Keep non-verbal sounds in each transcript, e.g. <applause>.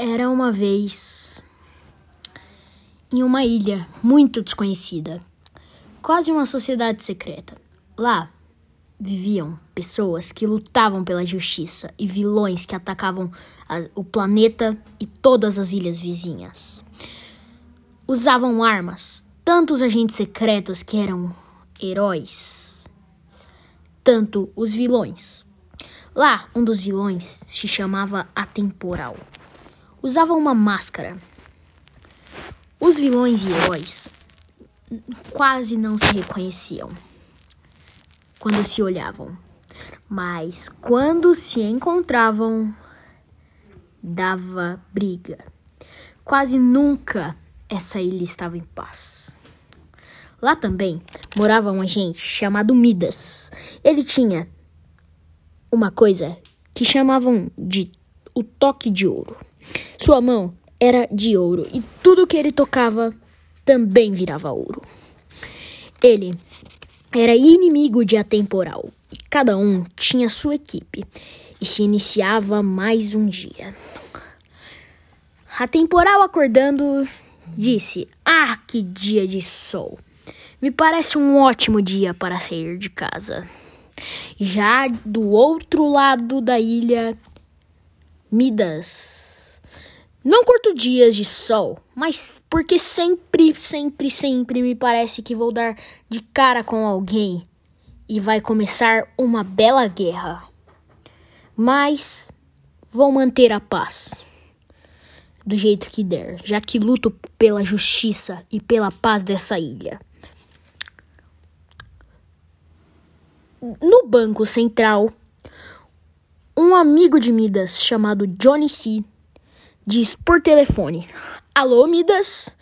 Era uma vez em uma ilha muito desconhecida, quase uma sociedade secreta. Lá viviam pessoas que lutavam pela justiça e vilões que atacavam a, o planeta e todas as ilhas vizinhas. Usavam armas, tanto os agentes secretos que eram heróis, tanto os vilões. Lá, um dos vilões se chamava Atemporal. Usava uma máscara. Os vilões e heróis quase não se reconheciam quando se olhavam, mas quando se encontravam, dava briga. Quase nunca essa ilha estava em paz. Lá também morava um agente chamado Midas. Ele tinha uma coisa que chamavam de o toque de ouro. Sua mão era de ouro e tudo que ele tocava também virava ouro. Ele era inimigo de Atemporal e cada um tinha sua equipe e se iniciava mais um dia. Atemporal acordando disse: Ah, que dia de sol! Me parece um ótimo dia para sair de casa. Já do outro lado da ilha, Midas. Não curto dias de sol, mas porque sempre, sempre, sempre me parece que vou dar de cara com alguém e vai começar uma bela guerra. Mas vou manter a paz do jeito que der, já que luto pela justiça e pela paz dessa ilha. No Banco Central, um amigo de Midas chamado Johnny C diz por telefone: Alô, Midas?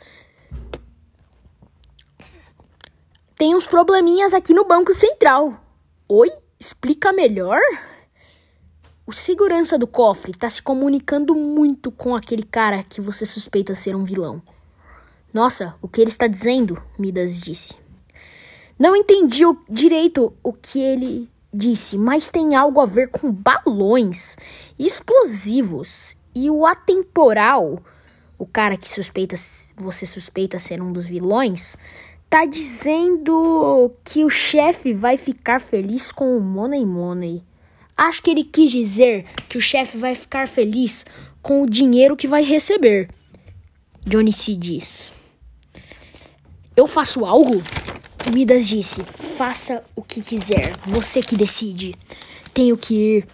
Tem uns probleminhas aqui no Banco Central. Oi? Explica melhor? O segurança do cofre está se comunicando muito com aquele cara que você suspeita ser um vilão. Nossa, o que ele está dizendo? Midas disse. Não entendi o, direito o que ele disse, mas tem algo a ver com balões explosivos e o atemporal, o cara que suspeita você suspeita ser um dos vilões, tá dizendo que o chefe vai ficar feliz com o Money Money. Acho que ele quis dizer que o chefe vai ficar feliz com o dinheiro que vai receber. Johnny C diz. Eu faço algo? Midas disse: Faça o que quiser, você que decide. Tenho que ir.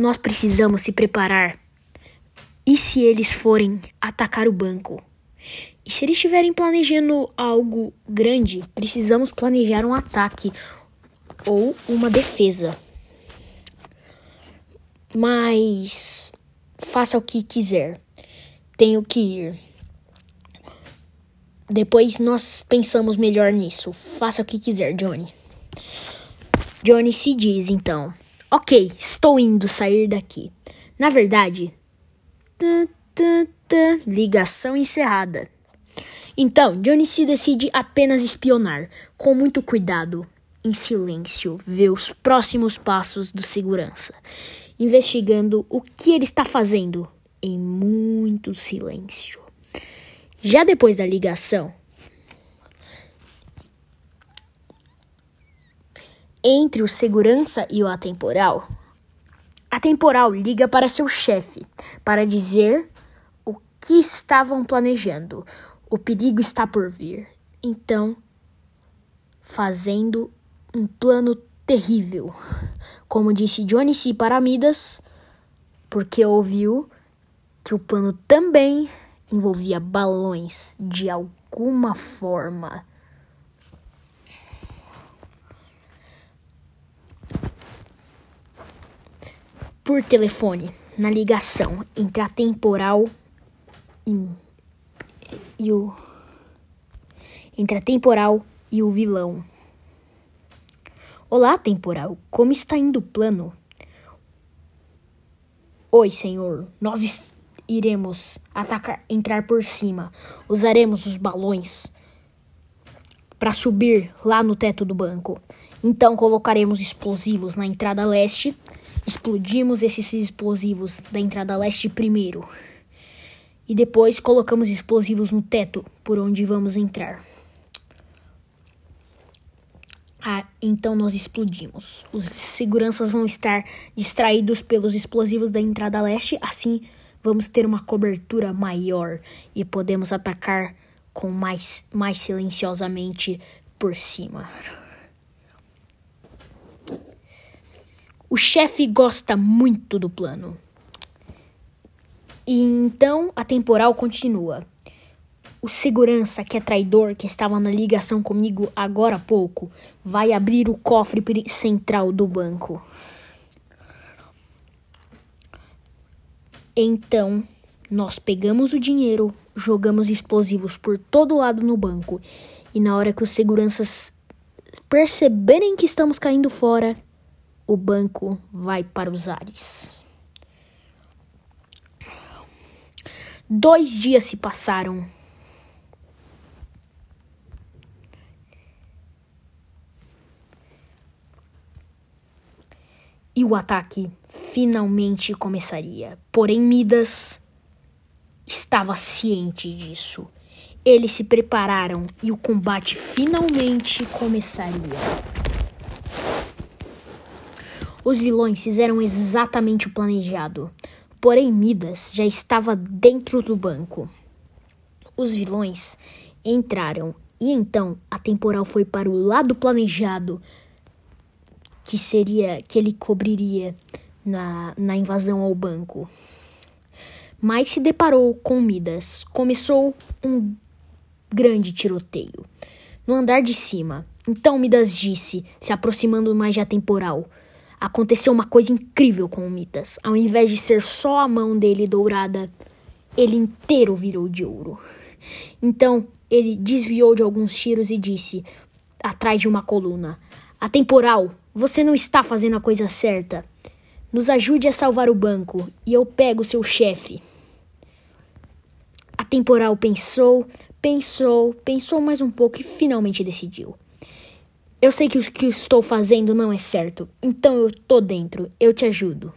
Nós precisamos se preparar. E se eles forem atacar o banco? E se eles estiverem planejando algo grande, precisamos planejar um ataque ou uma defesa. Mas faça o que quiser. Tenho que ir. Depois nós pensamos melhor nisso. Faça o que quiser, Johnny. Johnny se diz então: Ok, estou indo sair daqui. Na verdade, ligação encerrada. Então, Johnny se decide apenas espionar, com muito cuidado, em silêncio, vê os próximos passos do segurança, investigando o que ele está fazendo em muito silêncio. Já depois da ligação, entre o segurança e o atemporal, a temporal liga para seu chefe para dizer o que estavam planejando. O perigo está por vir. Então, fazendo um plano terrível, como disse Johnny C. para Midas, porque ouviu que o plano também envolvia balões de alguma forma. Por telefone, na ligação entre a temporal e, e o entre a temporal e o vilão. Olá, temporal. Como está indo o plano? Oi, senhor. Nós iremos atacar, entrar por cima. Usaremos os balões para subir lá no teto do banco Então colocaremos explosivos na entrada leste. Explodimos esses explosivos da entrada leste primeiro. E depois colocamos explosivos no teto por onde vamos entrar. Ah, então nós explodimos. Os seguranças vão estar distraídos pelos explosivos da entrada leste, assim vamos ter uma cobertura maior e podemos atacar com mais, mais silenciosamente por cima. O chefe gosta muito do plano. E então a temporal continua. O segurança, que é traidor, que estava na ligação comigo agora há pouco, vai abrir o cofre central do banco. Então, nós pegamos o dinheiro, jogamos explosivos por todo lado no banco, e na hora que os seguranças perceberem que estamos caindo fora, o banco vai para os ares. Dois dias se passaram. e o ataque finalmente começaria. Porém, Midas estava ciente disso. Eles se prepararam e o combate finalmente começaria. Os vilões fizeram exatamente o planejado, porém Midas já estava dentro do banco. Os vilões entraram e então a temporal foi para o lado planejado que seria que ele cobriria na, na invasão ao banco. Mas se deparou com Midas. Começou um grande tiroteio no andar de cima. Então Midas disse, se aproximando mais da temporal. Aconteceu uma coisa incrível com o Midas. Ao invés de ser só a mão dele dourada, ele inteiro virou de ouro. Então ele desviou de alguns tiros e disse, atrás de uma coluna: A temporal, você não está fazendo a coisa certa. Nos ajude a salvar o banco e eu pego seu chefe. A temporal pensou, pensou, pensou mais um pouco e finalmente decidiu. Eu sei que o que estou fazendo não é certo, então eu tô dentro, eu te ajudo.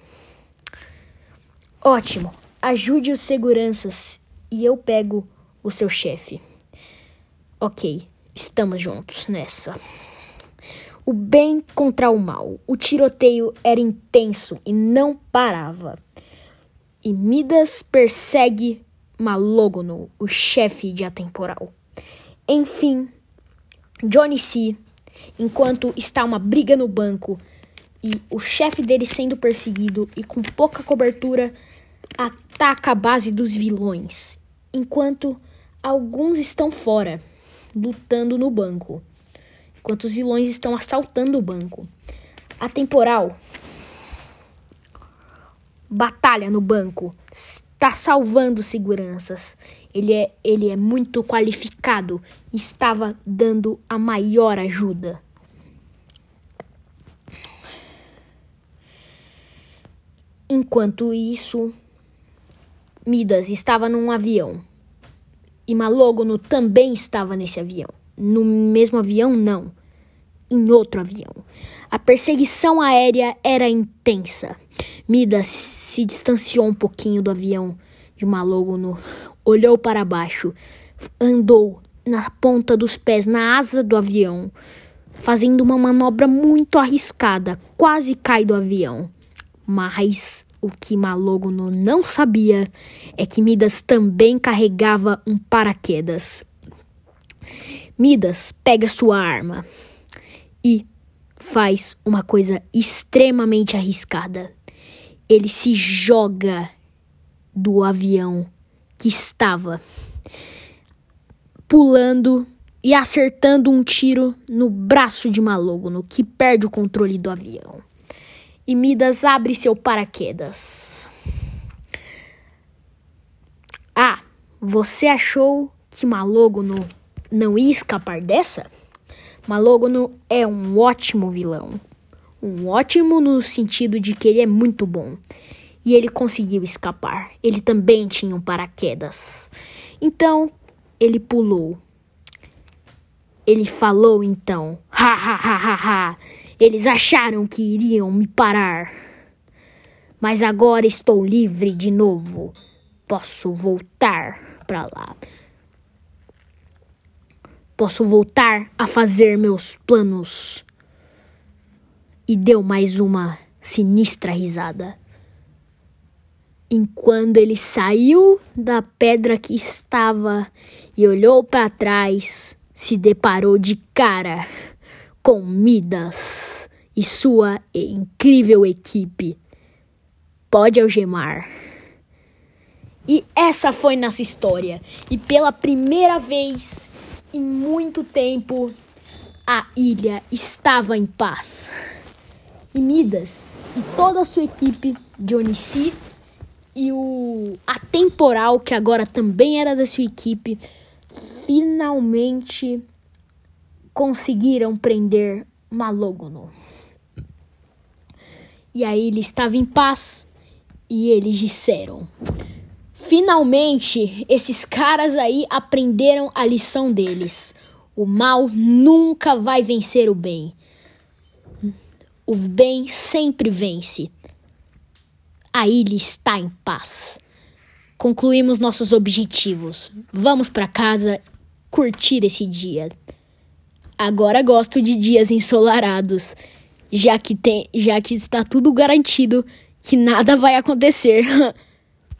Ótimo, ajude os seguranças e eu pego o seu chefe. Ok, estamos juntos nessa o bem contra o mal. O tiroteio era intenso e não parava. E Midas persegue Malógono, o chefe de Atemporal. Enfim, Johnny C, enquanto está uma briga no banco e o chefe dele sendo perseguido e com pouca cobertura, ataca a base dos vilões, enquanto alguns estão fora, lutando no banco enquanto os vilões estão assaltando o banco. A temporal batalha no banco, está salvando seguranças. Ele é, ele é muito qualificado, estava dando a maior ajuda. Enquanto isso, Midas estava num avião e Malógono também estava nesse avião no mesmo avião, não. Em outro avião. A perseguição aérea era intensa. Midas se distanciou um pouquinho do avião de Malógono, olhou para baixo, andou na ponta dos pés na asa do avião, fazendo uma manobra muito arriscada, quase cai do avião. Mas o que Malógono não sabia é que Midas também carregava um paraquedas. Midas pega sua arma e faz uma coisa extremamente arriscada. Ele se joga do avião que estava pulando e acertando um tiro no braço de Malógono, que perde o controle do avião. E Midas abre seu paraquedas. Ah, você achou que Malógono não ia escapar dessa? Malógono é um ótimo vilão. Um ótimo no sentido de que ele é muito bom. E ele conseguiu escapar. Ele também tinha um paraquedas. Então, ele pulou. Ele falou então: Ha ha ha ha ha! Eles acharam que iriam me parar. Mas agora estou livre de novo. Posso voltar para lá. Posso voltar a fazer meus planos. E deu mais uma sinistra risada. Enquanto ele saiu da pedra que estava e olhou para trás, se deparou de cara com Midas e sua incrível equipe. Pode algemar. E essa foi nossa história. E pela primeira vez em muito tempo, a ilha estava em paz. E Midas e toda a sua equipe, Dionici e o Atemporal, que agora também era da sua equipe, finalmente conseguiram prender Malógono. E aí ele estava em paz e eles disseram: Finalmente, esses caras aí aprenderam a lição deles. O mal nunca vai vencer o bem. O bem sempre vence. A ilha está em paz. Concluímos nossos objetivos. Vamos para casa curtir esse dia. Agora gosto de dias ensolarados, já que tem, já que está tudo garantido que nada vai acontecer. <laughs>